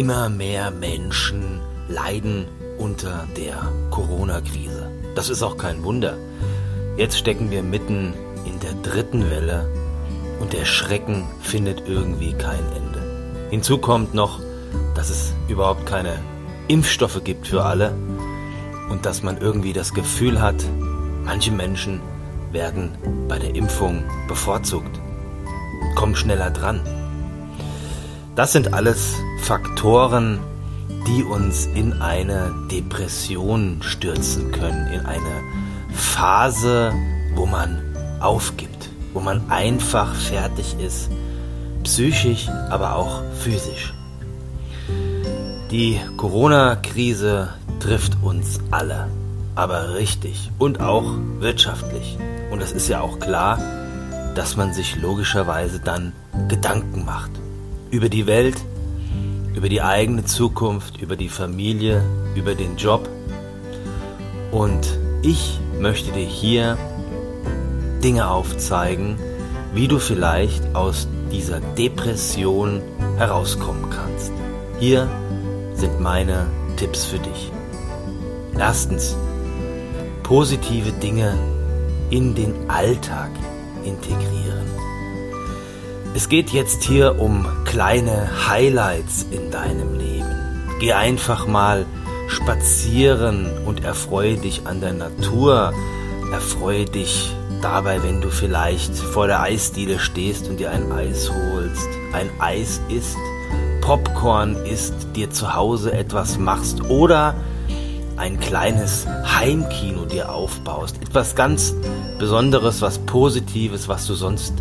Immer mehr Menschen leiden unter der Corona-Krise. Das ist auch kein Wunder. Jetzt stecken wir mitten in der dritten Welle und der Schrecken findet irgendwie kein Ende. Hinzu kommt noch, dass es überhaupt keine Impfstoffe gibt für alle und dass man irgendwie das Gefühl hat, manche Menschen werden bei der Impfung bevorzugt, kommen schneller dran. Das sind alles Faktoren, die uns in eine Depression stürzen können, in eine Phase, wo man aufgibt, wo man einfach fertig ist, psychisch, aber auch physisch. Die Corona-Krise trifft uns alle, aber richtig und auch wirtschaftlich. Und es ist ja auch klar, dass man sich logischerweise dann Gedanken macht über die Welt, über die eigene Zukunft, über die Familie, über den Job. Und ich möchte dir hier Dinge aufzeigen, wie du vielleicht aus dieser Depression herauskommen kannst. Hier sind meine Tipps für dich. Erstens, positive Dinge in den Alltag integrieren. Es geht jetzt hier um kleine Highlights in deinem Leben. Geh einfach mal spazieren und erfreue dich an der Natur. Erfreue dich dabei, wenn du vielleicht vor der Eisdiele stehst und dir ein Eis holst, ein Eis isst, Popcorn isst, dir zu Hause etwas machst oder ein kleines Heimkino dir aufbaust. Etwas ganz Besonderes, was Positives, was du sonst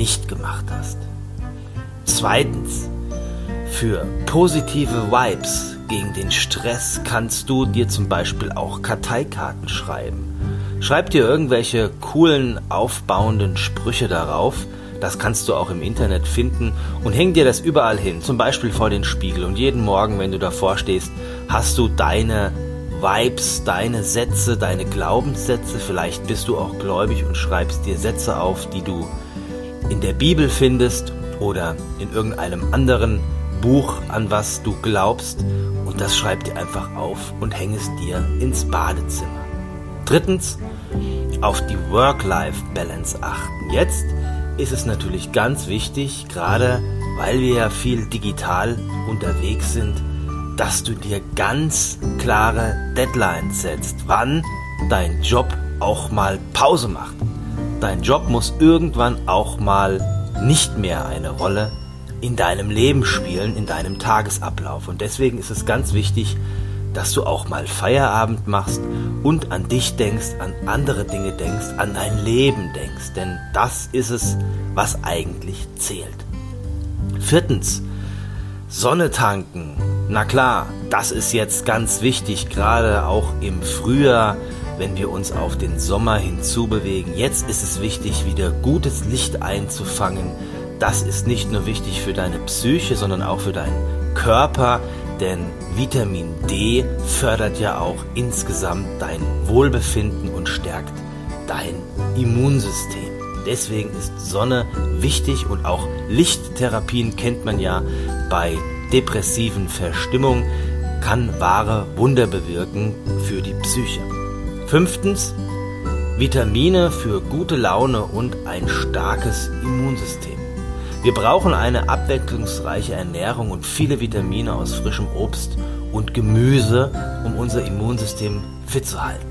nicht gemacht hast. Zweitens, für positive Vibes gegen den Stress kannst du dir zum Beispiel auch Karteikarten schreiben. Schreib dir irgendwelche coolen, aufbauenden Sprüche darauf. Das kannst du auch im Internet finden und häng dir das überall hin, zum Beispiel vor den Spiegel. Und jeden Morgen, wenn du davor stehst, hast du deine Vibes, deine Sätze, deine Glaubenssätze. Vielleicht bist du auch gläubig und schreibst dir Sätze auf, die du in der Bibel findest oder in irgendeinem anderen Buch, an was du glaubst. Und das schreib dir einfach auf und häng es dir ins Badezimmer. Drittens, auf die Work-Life-Balance achten. Jetzt ist es natürlich ganz wichtig, gerade weil wir ja viel digital unterwegs sind, dass du dir ganz klare Deadlines setzt, wann dein Job auch mal Pause macht. Dein Job muss irgendwann auch mal nicht mehr eine Rolle in deinem Leben spielen, in deinem Tagesablauf. Und deswegen ist es ganz wichtig, dass du auch mal Feierabend machst und an dich denkst, an andere Dinge denkst, an dein Leben denkst. Denn das ist es, was eigentlich zählt. Viertens, Sonne tanken. Na klar, das ist jetzt ganz wichtig, gerade auch im Frühjahr wenn wir uns auf den Sommer hinzubewegen. Jetzt ist es wichtig, wieder gutes Licht einzufangen. Das ist nicht nur wichtig für deine Psyche, sondern auch für deinen Körper, denn Vitamin D fördert ja auch insgesamt dein Wohlbefinden und stärkt dein Immunsystem. Deswegen ist Sonne wichtig und auch Lichttherapien kennt man ja bei depressiven Verstimmungen, kann wahre Wunder bewirken für die Psyche. Fünftens, Vitamine für gute Laune und ein starkes Immunsystem. Wir brauchen eine abwechslungsreiche Ernährung und viele Vitamine aus frischem Obst und Gemüse, um unser Immunsystem fit zu halten.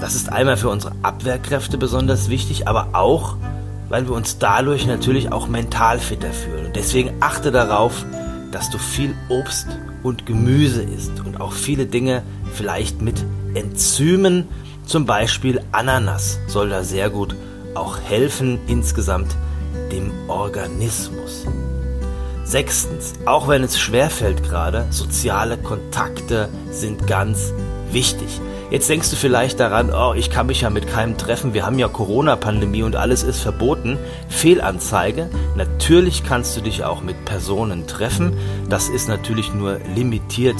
Das ist einmal für unsere Abwehrkräfte besonders wichtig, aber auch, weil wir uns dadurch natürlich auch mental fitter fühlen. Und deswegen achte darauf, dass du viel Obst und Gemüse isst und auch viele Dinge vielleicht mit Enzymen, zum Beispiel Ananas, soll da sehr gut auch helfen insgesamt dem Organismus. Sechstens, auch wenn es schwerfällt gerade, soziale Kontakte sind ganz wichtig. Jetzt denkst du vielleicht daran, oh, ich kann mich ja mit keinem treffen, wir haben ja Corona-Pandemie und alles ist verboten. Fehlanzeige. Natürlich kannst du dich auch mit Personen treffen. Das ist natürlich nur limitiert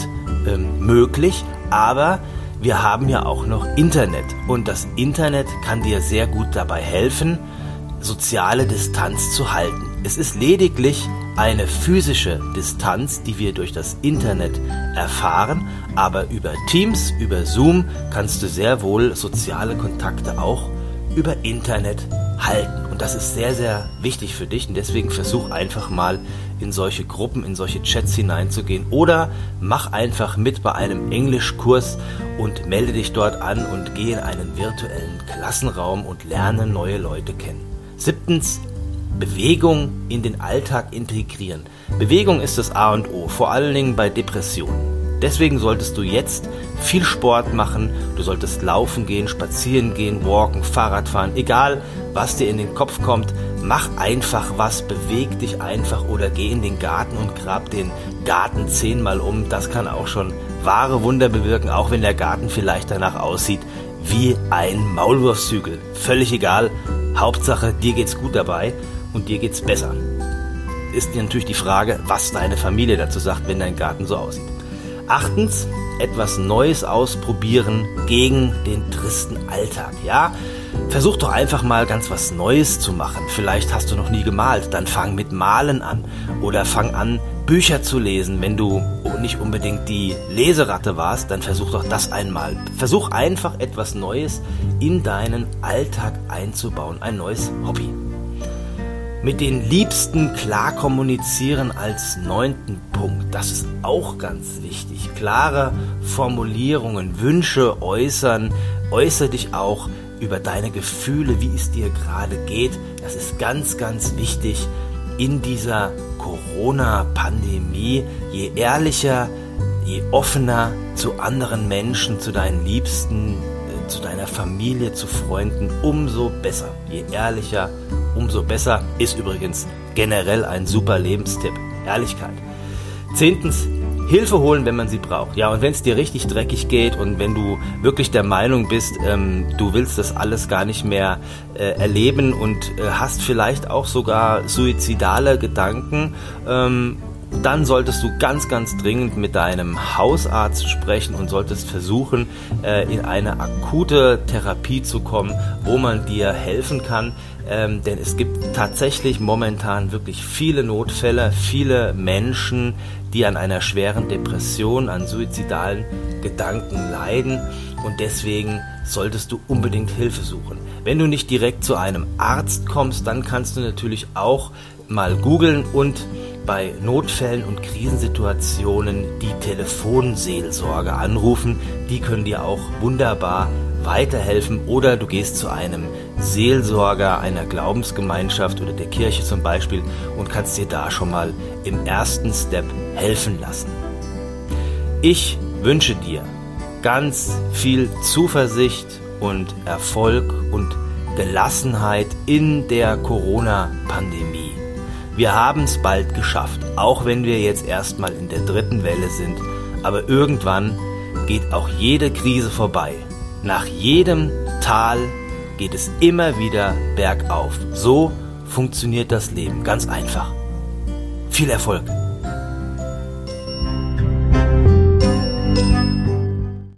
ähm, möglich, aber wir haben ja auch noch Internet und das Internet kann dir sehr gut dabei helfen, soziale Distanz zu halten. Es ist lediglich eine physische Distanz, die wir durch das Internet erfahren, aber über Teams, über Zoom kannst du sehr wohl soziale Kontakte auch über Internet halten. Und das ist sehr, sehr wichtig für dich und deswegen versuch einfach mal in solche Gruppen, in solche Chats hineinzugehen oder mach einfach mit bei einem Englischkurs und melde dich dort an und geh in einen virtuellen Klassenraum und lerne neue Leute kennen. Siebtens, Bewegung in den Alltag integrieren. Bewegung ist das A und O, vor allen Dingen bei Depressionen. Deswegen solltest du jetzt viel Sport machen, du solltest laufen gehen, spazieren gehen, walken, Fahrrad fahren, egal was dir in den Kopf kommt, mach einfach was, beweg dich einfach oder geh in den Garten und grab den Garten zehnmal um. Das kann auch schon wahre Wunder bewirken, auch wenn der Garten vielleicht danach aussieht wie ein Maulwurfshügel. Völlig egal, Hauptsache dir geht's gut dabei und dir geht's besser. Ist natürlich die Frage, was deine Familie dazu sagt, wenn dein Garten so aussieht. Achtens, etwas Neues ausprobieren gegen den tristen Alltag. Ja, versuch doch einfach mal ganz was Neues zu machen. Vielleicht hast du noch nie gemalt, dann fang mit Malen an oder fang an, Bücher zu lesen. Wenn du nicht unbedingt die Leseratte warst, dann versuch doch das einmal. Versuch einfach etwas Neues in deinen Alltag einzubauen, ein neues Hobby mit den Liebsten klar kommunizieren als neunten Punkt. Das ist auch ganz wichtig. Klare Formulierungen, Wünsche äußern. Äußere dich auch über deine Gefühle, wie es dir gerade geht. Das ist ganz, ganz wichtig in dieser Corona-Pandemie. Je ehrlicher, je offener zu anderen Menschen, zu deinen Liebsten, äh, zu deiner Familie, zu Freunden, umso besser. Je ehrlicher, umso besser. Ist übrigens generell ein super Lebenstipp. Ehrlichkeit. Zehntens, Hilfe holen, wenn man sie braucht. Ja, und wenn es dir richtig dreckig geht und wenn du wirklich der Meinung bist, ähm, du willst das alles gar nicht mehr äh, erleben und äh, hast vielleicht auch sogar suizidale Gedanken, ähm, dann solltest du ganz, ganz dringend mit deinem Hausarzt sprechen und solltest versuchen, äh, in eine akute Therapie zu kommen, wo man dir helfen kann. Ähm, denn es gibt tatsächlich momentan wirklich viele Notfälle, viele Menschen, die an einer schweren Depression, an suizidalen Gedanken leiden und deswegen solltest du unbedingt Hilfe suchen. Wenn du nicht direkt zu einem Arzt kommst, dann kannst du natürlich auch mal googeln und bei Notfällen und Krisensituationen die Telefonseelsorge anrufen. Die können dir auch wunderbar weiterhelfen oder du gehst zu einem Seelsorger einer Glaubensgemeinschaft oder der Kirche zum Beispiel und kannst dir da schon mal im ersten Step helfen lassen. Ich wünsche dir ganz viel Zuversicht und Erfolg und Gelassenheit in der Corona-Pandemie. Wir haben es bald geschafft, auch wenn wir jetzt erstmal in der dritten Welle sind. Aber irgendwann geht auch jede Krise vorbei. Nach jedem Tal geht es immer wieder bergauf. So funktioniert das Leben, ganz einfach. Viel Erfolg!